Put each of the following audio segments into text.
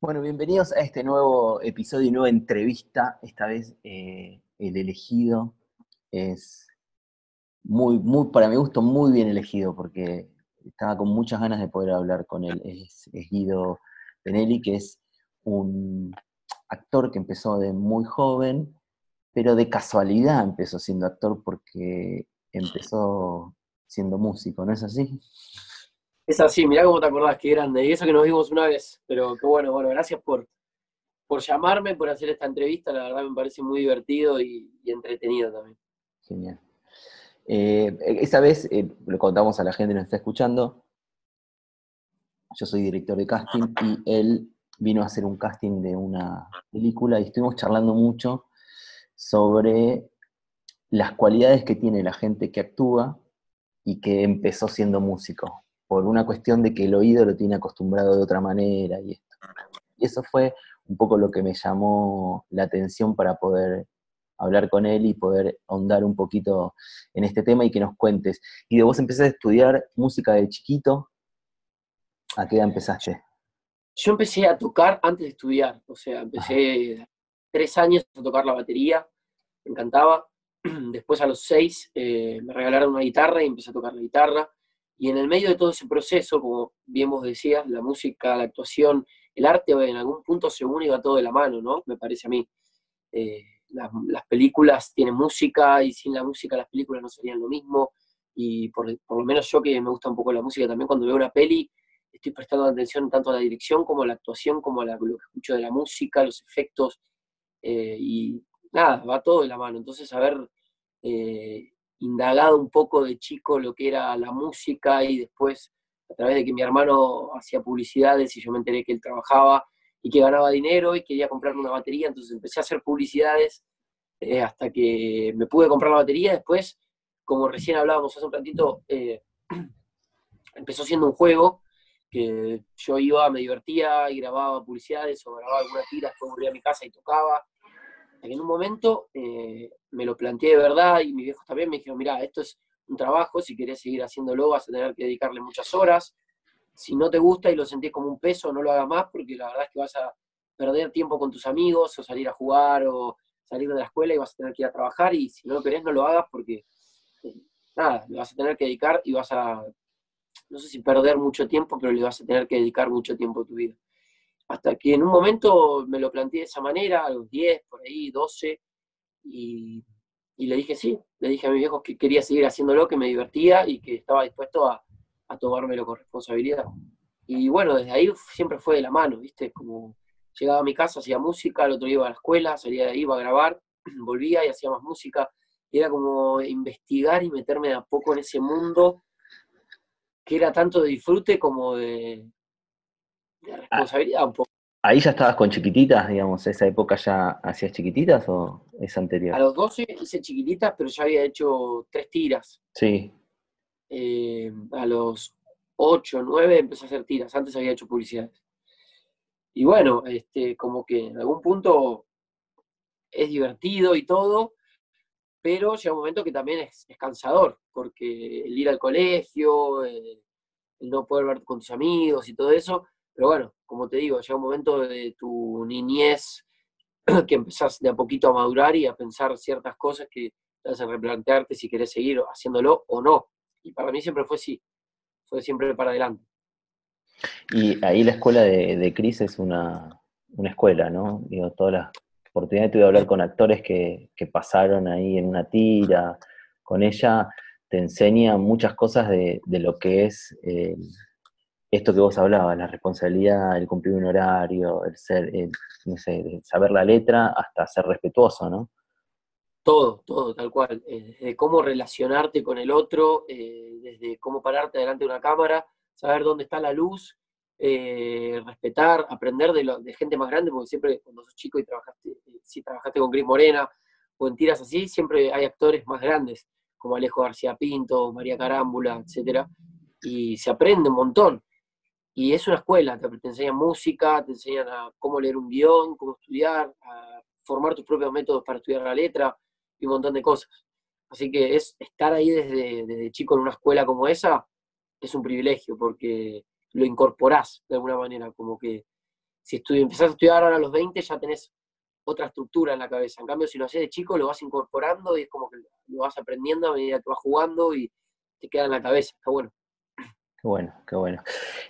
Bueno, bienvenidos a este nuevo episodio y nueva entrevista. Esta vez eh, el elegido es muy, muy, para mi gusto, muy bien elegido porque estaba con muchas ganas de poder hablar con él. Es, Guido Benelli, que es un actor que empezó de muy joven, pero de casualidad empezó siendo actor porque empezó siendo músico, ¿no es así? Es así, mirá cómo te acordás, qué grande. Y eso que nos vimos una vez, pero qué bueno, bueno, gracias por, por llamarme, por hacer esta entrevista, la verdad me parece muy divertido y, entretenido también. Genial. Eh, esa vez, eh, lo contamos a la gente que nos está escuchando, yo soy director de casting y él vino a hacer un casting de una película y estuvimos charlando mucho sobre las cualidades que tiene la gente que actúa y que empezó siendo músico por una cuestión de que el oído lo tiene acostumbrado de otra manera y esto. Y eso fue un poco lo que me llamó la atención para poder hablar con él y poder ahondar un poquito en este tema y que nos cuentes. Y de vos empezaste a estudiar música de chiquito, ¿a qué edad empezaste? Yo empecé a tocar antes de estudiar, o sea, empecé tres años a tocar la batería, me encantaba. Después a los seis eh, me regalaron una guitarra y empecé a tocar la guitarra. Y en el medio de todo ese proceso, como bien vos decías, la música, la actuación, el arte en algún punto se une y va todo de la mano, ¿no? Me parece a mí. Eh, las, películas tienen música y sin la música las películas no serían lo mismo. Y por, lo menos yo que me gusta un poco la música también, cuando veo una peli, estoy prestando atención tanto a la dirección como a la actuación, como a lo que escucho de la música, los efectos. Eh, y nada, va todo de la mano. Entonces, a ver, eh, indagado un poco de chico lo que era la música y después a través de que mi hermano hacía publicidades y yo me enteré que él trabajaba y que ganaba dinero y quería comprarme una batería, entonces empecé a hacer publicidades eh, hasta que me pude comprar la batería. Después, como recién hablábamos hace un ratito, eh, empezó siendo un juego que yo iba, me divertía y grababa publicidades o grababa algunas tiras, después volvía a mi casa y tocaba en un momento eh, me lo planteé de verdad y mis viejos también me dijeron, mira, esto es un trabajo, si querés seguir haciéndolo vas a tener que dedicarle muchas horas. Si no te gusta y lo sentís como un peso, no lo hagas más porque la verdad es que vas a perder tiempo con tus amigos o salir a jugar o salir de la escuela y vas a tener que ir a trabajar y si no lo querés no lo hagas porque eh, nada, le vas a tener que dedicar y vas a, no sé si perder mucho tiempo, pero le vas a tener que dedicar mucho tiempo a tu vida. Hasta que en un momento me lo planteé de esa manera, a los 10, por ahí, 12, y, le dije sí, le dije a mis viejos que quería seguir haciéndolo, que me divertía y que estaba dispuesto a, a tomármelo con responsabilidad. Y bueno, desde ahí siempre fue de la mano, ¿viste? Como llegaba a mi casa, hacía música, el otro día iba a la escuela, salía de ahí, iba a grabar, volvía y hacía más música. Y era como investigar y meterme de a poco en ese mundo que era tanto de disfrute como de, responsabilidad un poco. ¿Ahí ya estabas con chiquititas, digamos? ¿Esa época ya hacías chiquititas o es anterior? A los 12 hice chiquititas, pero ya había hecho tres tiras. Sí. Eh, a los 8, 9 empecé a hacer tiras, antes había hecho publicidades. Y bueno, este, como que en algún punto es divertido y todo, pero llega un momento que también es, cansador, porque el ir al colegio, el no poder ver con tus amigos y todo eso, pero bueno, como te digo, llega un momento de tu niñez que empezás de a poquito a madurar y a pensar ciertas cosas que te hacen replantearte si querés seguir haciéndolo o no. Y para mí siempre fue sí, fue siempre para adelante. Y ahí la escuela de, de Cris es una, escuela, ¿no? Digo, todas las oportunidades tuve de hablar con actores que, pasaron ahí en una tira, con ella te enseña muchas cosas de, lo que es esto que vos hablabas, la responsabilidad, el cumplir un horario, el ser, no sé, saber la letra, hasta ser respetuoso, ¿no? Todo, todo, tal cual. Eh, desde cómo relacionarte con el otro, eh, desde cómo pararte delante de una cámara, saber dónde está la luz, eh, respetar, aprender de, de, gente más grande, porque siempre cuando sos chico y trabajaste, si trabajaste con Gris Morena o en tiras así, siempre hay actores más grandes, como Alejo García Pinto, María Carámbula, etcétera, y se aprende un montón. Y es una escuela, te, te enseñan música, te enseñan a cómo leer un guion, cómo estudiar, a formar tus propios métodos para estudiar la letra y un montón de cosas. Así que es estar ahí desde, desde chico en una escuela como esa es un privilegio porque lo incorporás de alguna manera, como que si empezás a estudiar ahora a los 20, ya tenés otra estructura en la cabeza. En cambio, si lo haces de chico, lo vas incorporando y es como que lo vas aprendiendo a medida que vas jugando y te queda en la cabeza. Está bueno. Qué bueno, qué bueno.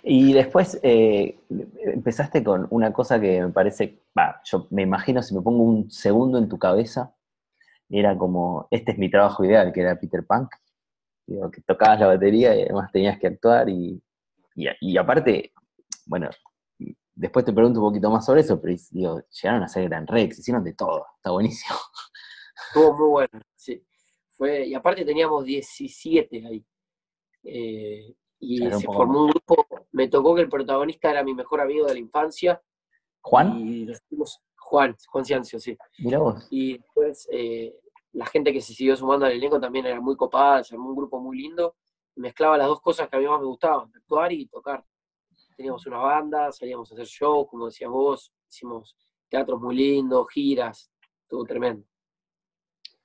Y después eh, empezaste con una cosa que me parece, yo me imagino si me pongo un segundo en tu cabeza, era como, este es mi trabajo ideal, que era Peter Punk, digo, que tocabas la batería y además tenías que actuar y, y, aparte, bueno, después te pregunto un poquito más sobre eso, pero digo, llegaron a ser Gran Rex, hicieron de todo, está buenísimo. Estuvo muy bueno, sí. Fue, y aparte teníamos 17 ahí. Eh, y se formó un grupo, me tocó que el protagonista era mi mejor amigo de la infancia. ¿Juan? Y Juan, Juan Ciancio, sí. Mira vos. Y después eh, la gente que se siguió sumando al elenco también era muy copada, se armó un grupo muy lindo. Mezclaba las dos cosas que a mí más me gustaban, actuar y tocar. Teníamos una banda, salíamos a hacer shows, como decías vos, hicimos teatros muy lindos, giras, todo tremendo.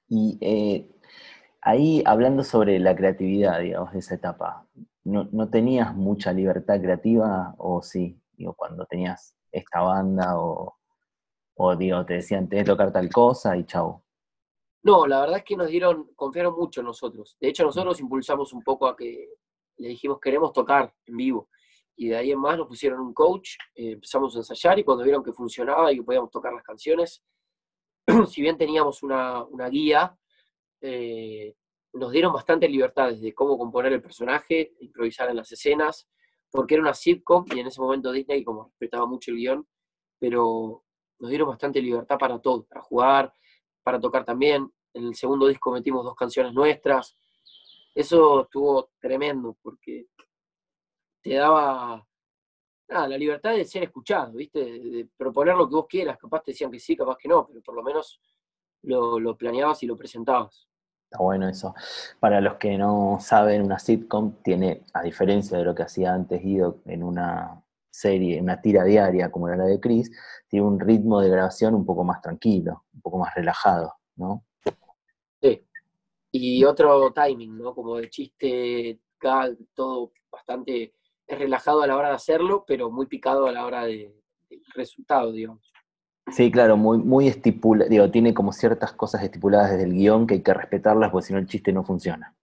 Y eh, ahí, hablando sobre la creatividad, digamos, de esa etapa, no, tenías mucha libertad creativa o sí? Digo, cuando tenías esta banda o, o digo, te decían, te de tocar tal cosa y chau. No, la verdad es que nos dieron, confiaron mucho en nosotros. De hecho, nosotros impulsamos un poco a que le dijimos, queremos tocar en vivo. Y de ahí en más nos pusieron un coach, eh, empezamos a ensayar y cuando vieron que funcionaba y que podíamos tocar las canciones, si bien teníamos una, guía, eh, nos dieron bastante libertades de cómo componer el personaje, improvisar en las escenas, porque era una sitcom y en ese momento Disney como respetaba mucho el guion, pero nos dieron bastante libertad para todo, para jugar, para tocar también. En el segundo disco metimos dos canciones nuestras. Eso estuvo tremendo porque te daba la libertad de ser escuchado, ¿viste? De, proponer lo que vos quieras. Capaz te decían que sí, capaz que no, pero por lo menos lo, lo planeabas y lo presentabas. Está bueno eso. Para los que no saben, una sitcom tiene, a diferencia de lo que hacía antes Guido en una serie, en una tira diaria como era la de Chris, tiene un ritmo de grabación un poco más tranquilo, un poco más relajado, ¿no? Sí. Y otro timing, ¿no? Como de chiste, todo bastante relajado a la hora de hacerlo, pero muy picado a la hora del resultado, digamos. Sí, claro, muy, muy estipulado, digo, tiene como ciertas cosas estipuladas desde el guion que hay que respetarlas porque si no el chiste no funciona.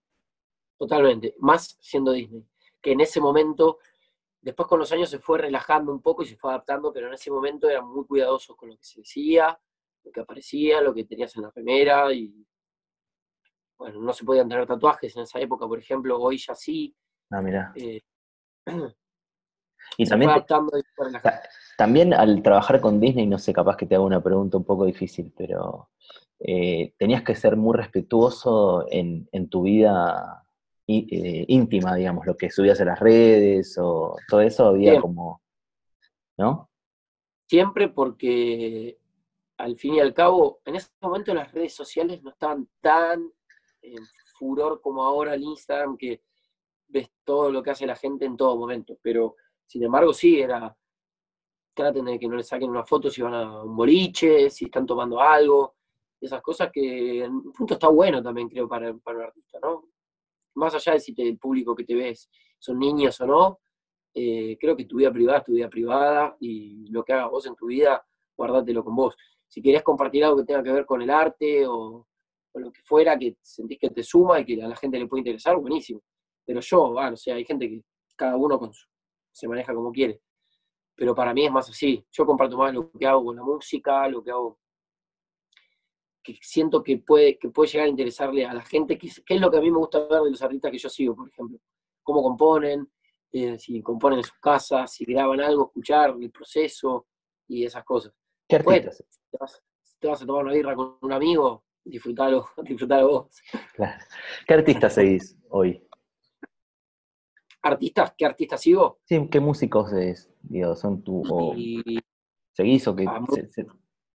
Totalmente, más siendo Disney, que en ese momento, después con los años se fue relajando un poco y se fue adaptando, pero en ese momento eran muy cuidadosos con lo que se decía, lo que aparecía, lo que tenías en la primera y bueno, no se podían tener tatuajes en esa época, por ejemplo, hoy ya sí. Ah, mira. Eh, y también, también al trabajar con Disney, no sé, capaz que te hago una pregunta un poco difícil, pero eh, tenías que ser muy respetuoso en, tu vida eh, íntima, digamos, lo que subías a las redes o todo eso había como, ¿no? Siempre porque al fin y al cabo, en ese momento las redes sociales no estaban tan en furor como ahora el Instagram, que ves todo lo que hace la gente en todo momento, pero sin embargo sí, era traten de que no le saquen una foto si van a un boliche, si están tomando algo, esas cosas que en un punto está bueno también, creo, para, para un artista, ¿no? Más allá de si te, el público que te ves son niños o no, eh, creo que tu vida privada es tu vida privada y lo que hagas vos en tu vida, guardátelo con vos. Si querés compartir algo que tenga que ver con el arte o, o lo que fuera, que sentís que te suma y que a la gente le puede interesar, buenísimo. Pero yo, bueno, o sea, hay gente que cada uno con su, se maneja como quiere pero para mí es más así. Yo comparto más lo que hago con la música, lo que hago, que siento que puede, que puede llegar a interesarle a la gente, que, es lo que a mí me gusta ver de los artistas que yo sigo, por ejemplo. Cómo componen, eh, si componen en sus casas, si graban algo, escuchar el proceso y esas cosas. ¿Qué artistas? te, vas, a tomar una birra con un amigo, disfrutalo, disfrutalo vos. Claro. ¿Qué artistas seguís hoy? ¿Artistas? ¿Qué artistas sigo? Sí, ¿qué músicos es? Digo, son tú seguís o qué?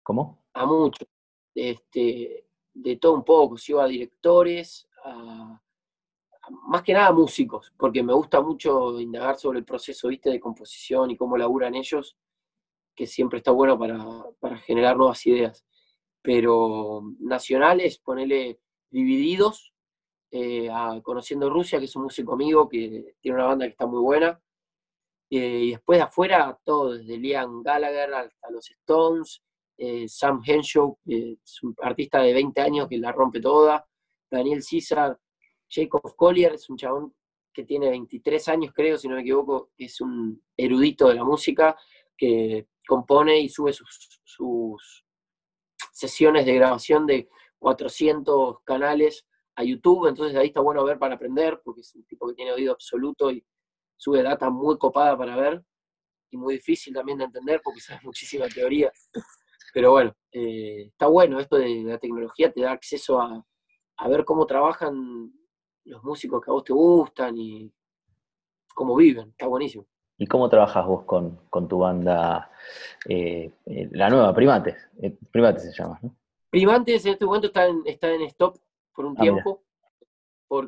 ¿Cómo? A muchos. Este, de todo un poco, sigo a directores, más que nada músicos, porque me gusta mucho indagar sobre el proceso, viste, de composición y cómo laburan ellos, que siempre está bueno para, para generar nuevas ideas. Pero nacionales, ponele divididos, eh, Conociendo Rusia, que es un músico amigo que tiene una banda que está muy buena. Eh, y después de afuera, todo, desde Liam Gallagher hasta los Stones, eh, Sam Henshaw, un artista de 20 años que la rompe toda, Daniel César, Jacob Collier, es un chabón que tiene 23 años, creo, si no me equivoco, es un erudito de la música que compone y sube sus, sus sesiones de grabación de 400 canales a YouTube, entonces ahí está bueno ver para aprender, porque es un tipo que tiene oído absoluto y sube data muy copada para ver y muy difícil también de entender porque sabe muchísima teoría. Pero bueno, eh, está bueno esto de la tecnología, te da acceso a, a ver cómo trabajan los músicos que a vos te gustan y cómo viven, está buenísimo. ¿Y cómo trabajas vos con, tu banda, eh, eh, la nueva, Primates? Primates se llama, ¿no? Primates en este momento está en, está en stop por un ah, tiempo.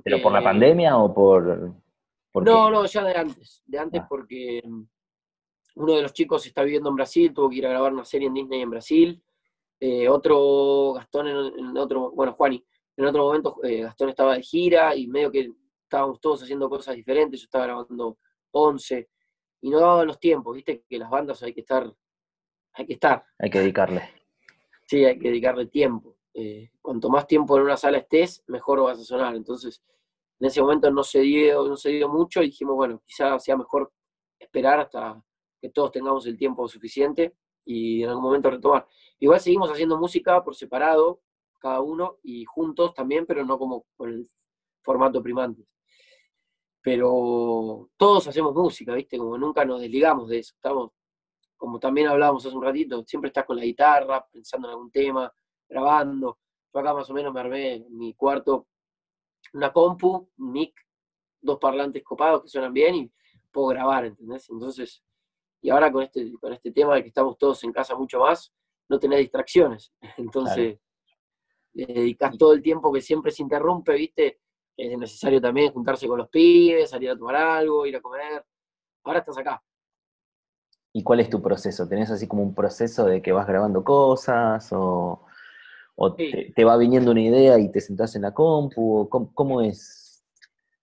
¿Pero por la pandemia o por...? no, no, ya de antes. De antes ah. porque mm, uno de los chicos está viviendo en Brasil, tuvo que ir a grabar una serie en Disney en Brasil. Eh, otro, Gastón en, otro, bueno, Juani, en otro momento eh, Gastón estaba de gira y medio que estábamos todos haciendo cosas diferentes, yo estaba grabando 11 y no daban los tiempos, viste que las bandas hay que estar, hay que estar. Hay que dedicarle. Sí, hay que dedicarle tiempo. Eh, cuanto más tiempo en una sala estés, mejor vas a sonar. Entonces, en ese momento no se dio, no se dio mucho y dijimos, bueno, quizás sea mejor esperar hasta que todos tengamos el tiempo suficiente y en algún momento retomar. Igual seguimos haciendo música por separado, cada uno, y juntos también, pero no como con el formato primante. Pero todos hacemos música, ¿viste? Como nunca nos desligamos de eso. Estamos, como también hablábamos hace un ratito, siempre estás con la guitarra, pensando en algún tema, grabando. Yo acá más o menos me armé en mi cuarto una compu, un mic, dos parlantes copados que suenan bien y puedo grabar, ¿entendés? Entonces, y ahora con este, con este tema de que estamos todos en casa mucho más, no tenés distracciones. Entonces, le dedicas todo el tiempo que siempre se interrumpe, ¿viste? Es necesario también juntarse con los pibes, salir a tomar algo, ir a comer. Ahora estás acá. ¿Y cuál es tu proceso? ¿Tenés así como un proceso de que vas grabando cosas o ¿O te, va viniendo una idea y te sentás en la compu? ¿Cómo, es?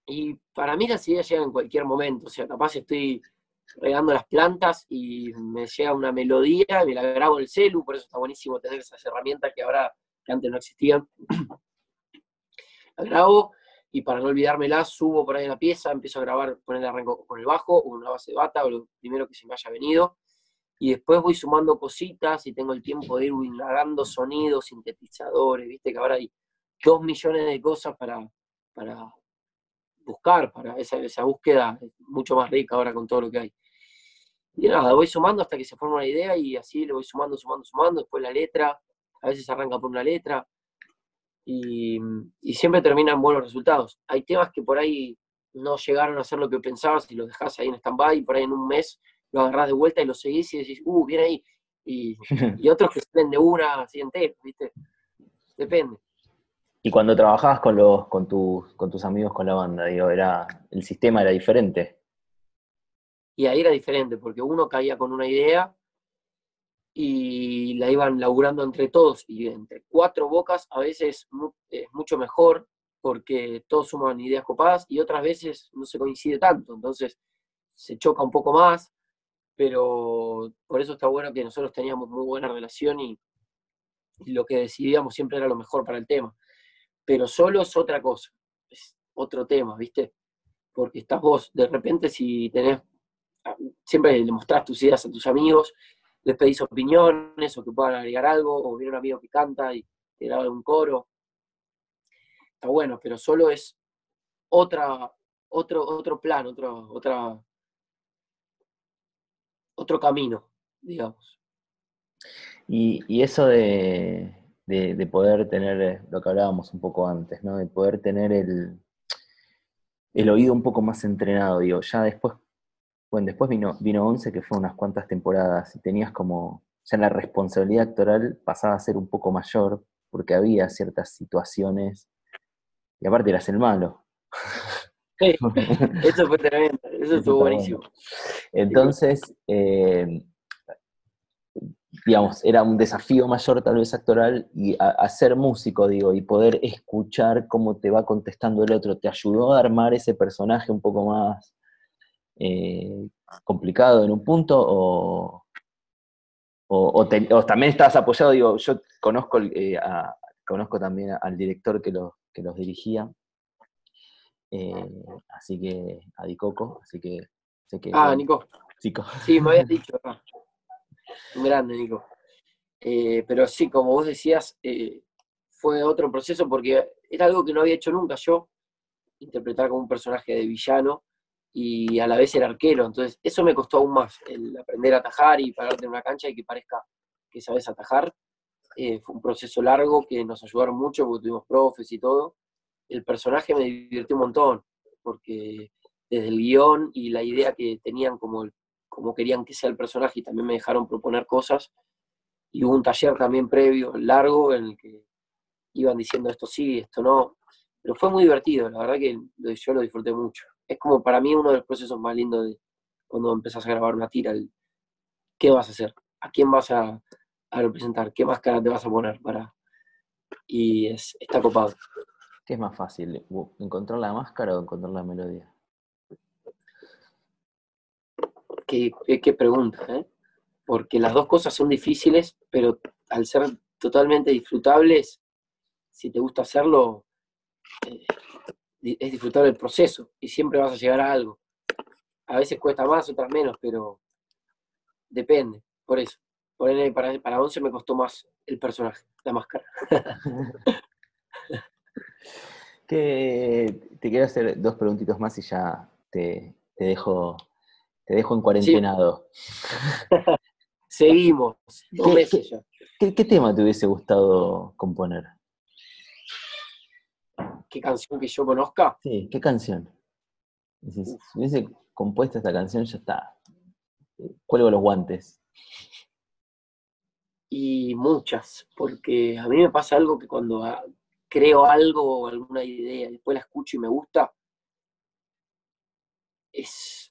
Y para mí las ideas llegan en cualquier momento. O sea, capaz estoy regando las plantas y me llega una melodía, me la grabo en el celu, por eso está buenísimo tener esas herramientas que ahora, que antes no existían. la grabo y para no olvidármela, subo por ahí en la pieza, empiezo a grabar, poner el arranco con el bajo o una base de bata o lo primero que se me haya venido y después voy sumando cositas y tengo el tiempo de ir indagando sonidos, sintetizadores, viste que ahora hay dos millones de cosas para, para buscar, para esa, esa búsqueda mucho más rica ahora con todo lo que hay. Y nada, voy sumando hasta que se forma una idea y así le voy sumando, sumando, sumando, después la letra, a veces arranca por una letra y, y siempre terminan buenos resultados. Hay temas que por ahí no llegaron a ser lo que pensabas y los dejas ahí en stand-by y por ahí en un mes lo agarrás de vuelta y lo seguís y decís, uh, viene ahí. Y, otros que salen de una así entera, ¿viste? Depende. Y cuando trabajabas con los, con tus, con tus amigos con la banda, digo, era, el sistema era diferente. Y ahí era diferente, porque uno caía con una idea y la iban laburando entre todos, y entre cuatro bocas a veces es mucho mejor, porque todos suman ideas copadas, y otras veces no se coincide tanto, entonces se choca un poco más, pero por eso está bueno que nosotros teníamos muy buena relación y, lo que decidíamos siempre era lo mejor para el tema. Pero solo es otra cosa, es otro tema, ¿viste? Porque estás vos, de repente si tenés, ah, siempre le mostrás tus ideas a tus amigos, les pedís opiniones o que puedan agregar algo, o viene un amigo que canta y te graba un coro. Está bueno, pero solo es otra, otro, otro plan, otro, otra, otro camino, digamos. Y, eso de, poder tener eh, lo que hablábamos un poco antes, ¿no? De poder tener el, el oído un poco más entrenado, digo, ya después, bueno, después vino, vino 11, que fue unas cuantas temporadas, y tenías como, ya la responsabilidad actoral pasaba a ser un poco mayor, porque había ciertas situaciones, y aparte eras el malo. eso fue tremendo, eso estuvo buenísimo. Entonces, eh, digamos, era un desafío mayor tal vez actoral y a, ser músico, digo, y poder escuchar cómo te va contestando el otro, ¿te ayudó a armar ese personaje un poco más, eh, complicado en un punto o, o, también estabas apoyado? Digo, yo conozco, eh, conozco también al director que, que los dirigía, eh, así que a Dicoco, así que sé que... Ah, Nico. Chico. Sí, me habías dicho. Un grande, Nico. Eh, pero sí, como vos decías, fue otro proceso porque era algo que no había hecho nunca yo, interpretar como un personaje de villano y a la vez el arquero. Entonces, eso me costó aún más, el aprender a atajar y pararte en una cancha y que parezca que sabes atajar. Eh, fue un proceso largo que nos ayudaron mucho porque tuvimos profes y todo. El personaje me divirtió un montón, porque desde el guion y la idea que tenían como, como querían que sea el personaje y también me dejaron proponer cosas. Y hubo un taller también previo, largo, en el que iban diciendo esto sí, esto no. Pero fue muy divertido, la verdad que yo lo disfruté mucho es como para mí uno de los procesos más lindos de cuando empezás a grabar una tira. ¿Qué vas a hacer? ¿A quién vas a, representar? ¿Qué máscara te vas a poner para...? Y es, está copado. ¿Qué es más fácil? ¿Encontrar la máscara o encontrar la melodía? Qué, qué, pregunta, ¿eh? Porque las dos cosas son difíciles, pero al ser totalmente disfrutables, si te gusta hacerlo, eh, es disfrutar del proceso y siempre vas a llegar a algo. A veces cuesta más, otras menos, pero depende, por eso. para, para 11 me costó más el personaje, la máscara. que te quiero hacer dos preguntitos más y ya te, dejo te dejo en cuarentenado. Seguimos, dos meses ya. ¿Qué tema te hubiese gustado componer? ¿Qué canción que yo conozca? Sí, ¿qué canción? Si hubiese compuesto esta canción, ya está. Cuelgo los guantes. Y muchas, porque a mí me pasa algo que cuando creo algo o alguna idea, después la escucho y me gusta, es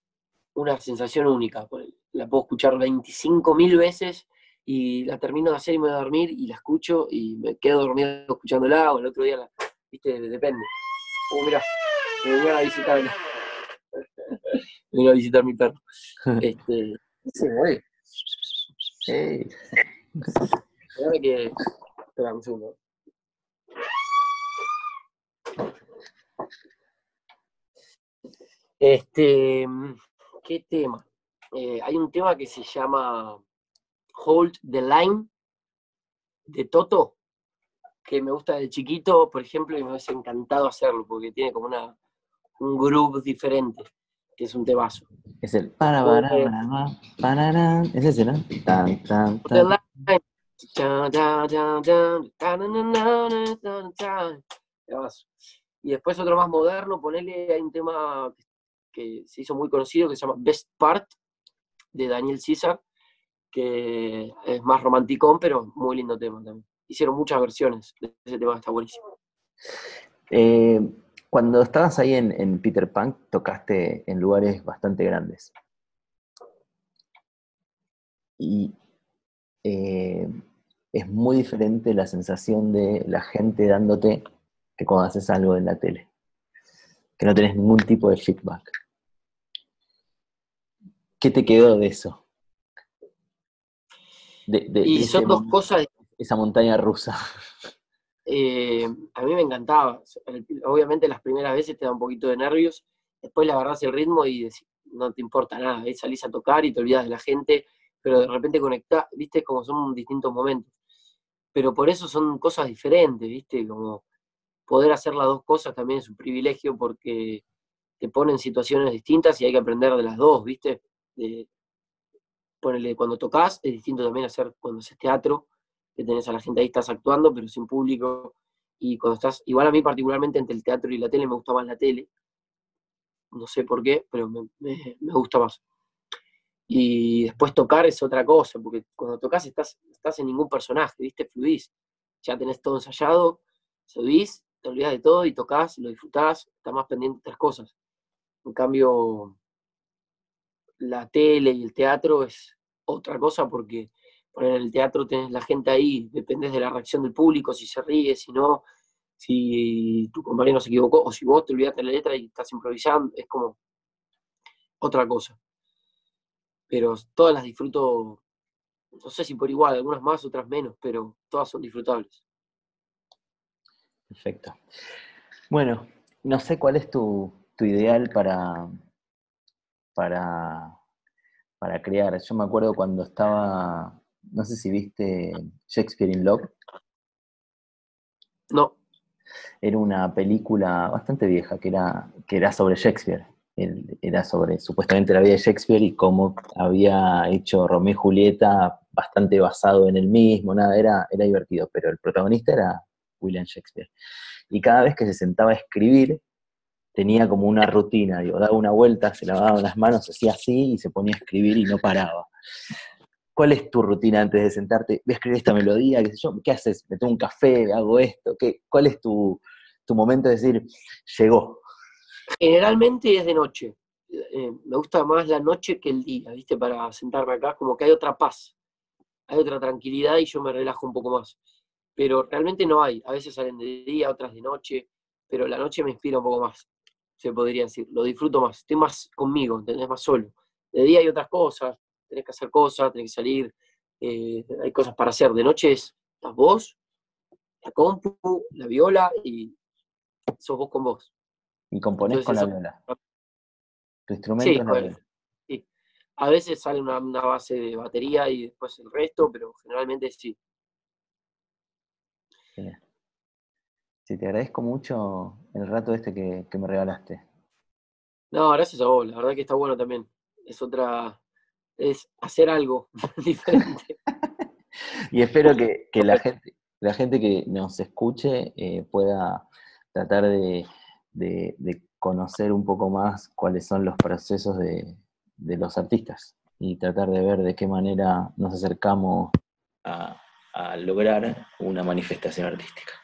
una sensación única. La puedo escuchar 25.000 veces y la termino de hacer y me voy a dormir y la escucho y me quedo dormido escuchándola o el otro día la, viste, depende. Oh, mira, me vinieron a visitar, me vino a visitar mi perro. Este, se. Hey. Que. Espera un segundo. Este, ¿qué tema? Eh, hay un tema que se llama Hold the Line de Toto, que me gusta de chiquito, por ejemplo, y me hubiese encantado hacerlo, porque tiene como una, un groove diferente, que es un tebazo. Es el para para para es ese, ¿no? Tan, tan, tan. Y después otro más moderno, ponerle hay un tema que se hizo muy conocido que se llama Best Part de Daniel César, que es más romanticón, pero muy lindo tema también hicieron muchas versiones de ese tema, está buenísimo. Eh, cuando estabas ahí en, Peter Pan, tocaste en lugares bastante grandes. Y eh, es muy diferente la sensación de la gente dándote que cuando haces algo en la tele. Que no tenés ningún tipo de feedback. ¿Qué te quedó de eso? y son dos cosas esa montaña rusa? Eh, a mí me encantaba. Obviamente las primeras veces te da un poquito de nervios, después le agarras el ritmo y no te importa nada, salís a tocar y te olvidas de la gente, pero de repente conectás, viste, como son distintos momentos. Pero por eso son cosas diferentes, viste, como poder hacer las dos cosas también es un privilegio porque te ponen situaciones distintas y hay que aprender de las dos, viste. De, cuando tocas, es distinto también hacer cuando haces teatro, que tenés a la gente ahí, estás actuando, pero sin público. Y cuando estás, igual a mí particularmente entre el teatro y la tele, me gusta más la tele. No sé por qué, pero me, gusta más. Y después tocar es otra cosa, porque cuando tocas estás, estás en ningún personaje, ¿viste? Fluís. Ya tenés todo ensayado, subís, te olvidas de todo y tocas, lo disfrutás, estás más pendiente de otras cosas. En cambio, la tele y el teatro es otra cosa porque en el teatro tenés la gente ahí, dependes de la reacción del público, si se ríe, si no, si tu compañero se equivocó, o si vos te olvidaste la letra y estás improvisando, es como otra cosa. pero todas las disfruto, no sé si por igual, algunas más, otras menos, pero todas son disfrutables. Perfecto. Bueno, no sé cuál es tu, ideal para, para, para crear. Yo me acuerdo cuando estaba, no sé si viste Shakespeare in Love. No. Era una película bastante vieja que era, que era sobre Shakespeare. Era sobre supuestamente la vida de Shakespeare y cómo había hecho Romeo y Julieta bastante basado en el mismo, nada, era, era divertido, pero el protagonista era William Shakespeare. Y cada vez que se sentaba a escribir, tenía como una rutina, digo, daba una vuelta, se lavaba las manos, hacía así y se ponía a escribir y no paraba. ¿Cuál es tu rutina antes de sentarte? Voy a escribir esta melodía, qué sé yo, ¿qué haces? ¿Me tomo un café? ¿Hago esto? ¿Qué, ¿Cuál es tu, momento de decir, llegó? Generalmente es de noche. Eh, me gusta más la noche que el día, ¿viste? Para sentarme acá, como que hay otra paz, hay otra tranquilidad y yo me relajo un poco más. Pero realmente no hay. A veces salen de día, otras de noche, pero la noche me inspira un poco más, se podría decir. Lo disfruto más, estoy más conmigo, ¿entendés? Más solo. De día hay otras cosas, tenés que hacer cosas, tenés que salir, eh, hay cosas para hacer. De noche es la voz, la compu, la viola y sos vos con vos. Y componés con la viola. Tu instrumento es la viola. Sí. A veces sale una, base de batería y después el resto, pero generalmente sí. Sí, te agradezco mucho el rato este que, que me regalaste. No, gracias a vos, la verdad que está bueno también. Es otra, es hacer algo diferente. y espero que, la, gente, la gente que nos escuche eh, pueda tratar de, conocer un poco más cuáles son los procesos de, los artistas y tratar de ver de qué manera nos acercamos a, lograr una manifestación artística.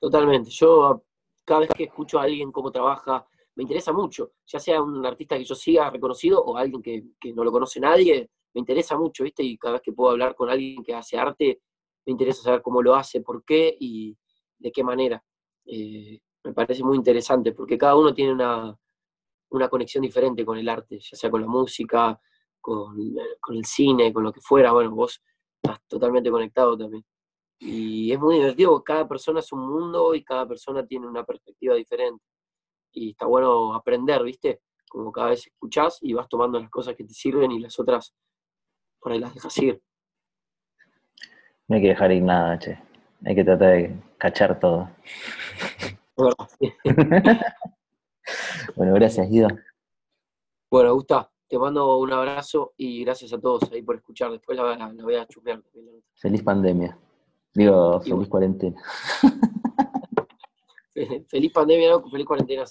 Totalmente. Yo cada vez que escucho a alguien cómo trabaja, me interesa mucho, ya sea un artista que yo siga reconocido o alguien que, no lo conoce nadie, me interesa mucho, ¿viste? Y cada vez que puedo hablar con alguien que hace arte, me interesa saber cómo lo hace, por qué y de qué manera. Eh, me parece muy interesante porque cada uno tiene una, conexión diferente con el arte, ya sea con la música, con, con, el cine, con lo que fuera. Bueno, vos estás totalmente conectado también. Y es muy divertido, cada persona es un mundo y cada persona tiene una perspectiva diferente y está bueno aprender, ¿viste? Como cada vez escuchás y vas tomando las cosas que te sirven y las otras por ahí las dejas ir. No hay que dejar ir nada, che. Hay que tratar de cachar todo. bueno, gracias, Guido. Bueno, Gusta, te mando un abrazo y gracias a todos ahí por escuchar. Después la, voy a chupear. Feliz pandemia. Digo, feliz cuarentena. feliz pandemia, feliz cuarentena.